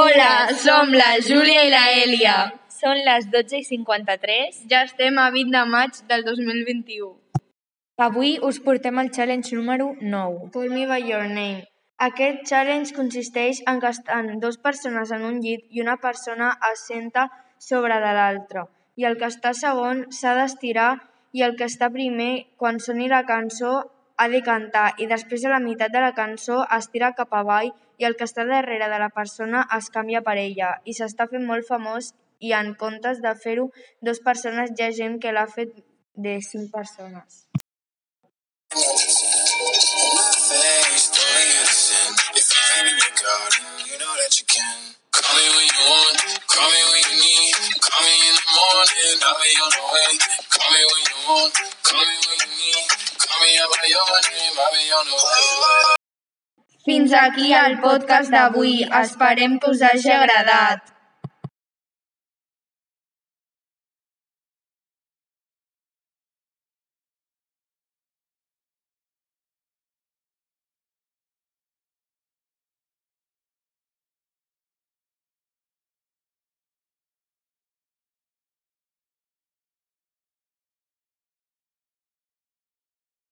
Hola, som la Júlia i la Èlia. Són les 12 i 53. Ja estem a 20 de maig del 2021. Avui us portem el challenge número 9. Call me by your name. Aquest challenge consisteix en que estan dues persones en un llit i una persona es senta sobre de l'altra. I el que està segon s'ha d'estirar i el que està primer, quan soni la cançó, ha de cantar i després a la meitat de la cançó es tira cap avall i el que està darrere de la persona es canvia per ella i s'està fent molt famós i en comptes de fer-ho dues persones hi ha gent que l'ha fet de cinc persones. Call me when you want, call me when you need. Call me in the morning, I'll be on the way. Call me when you want, call me when you need. Fins aquí el podcast d'avui. Esperem que us hagi agradat.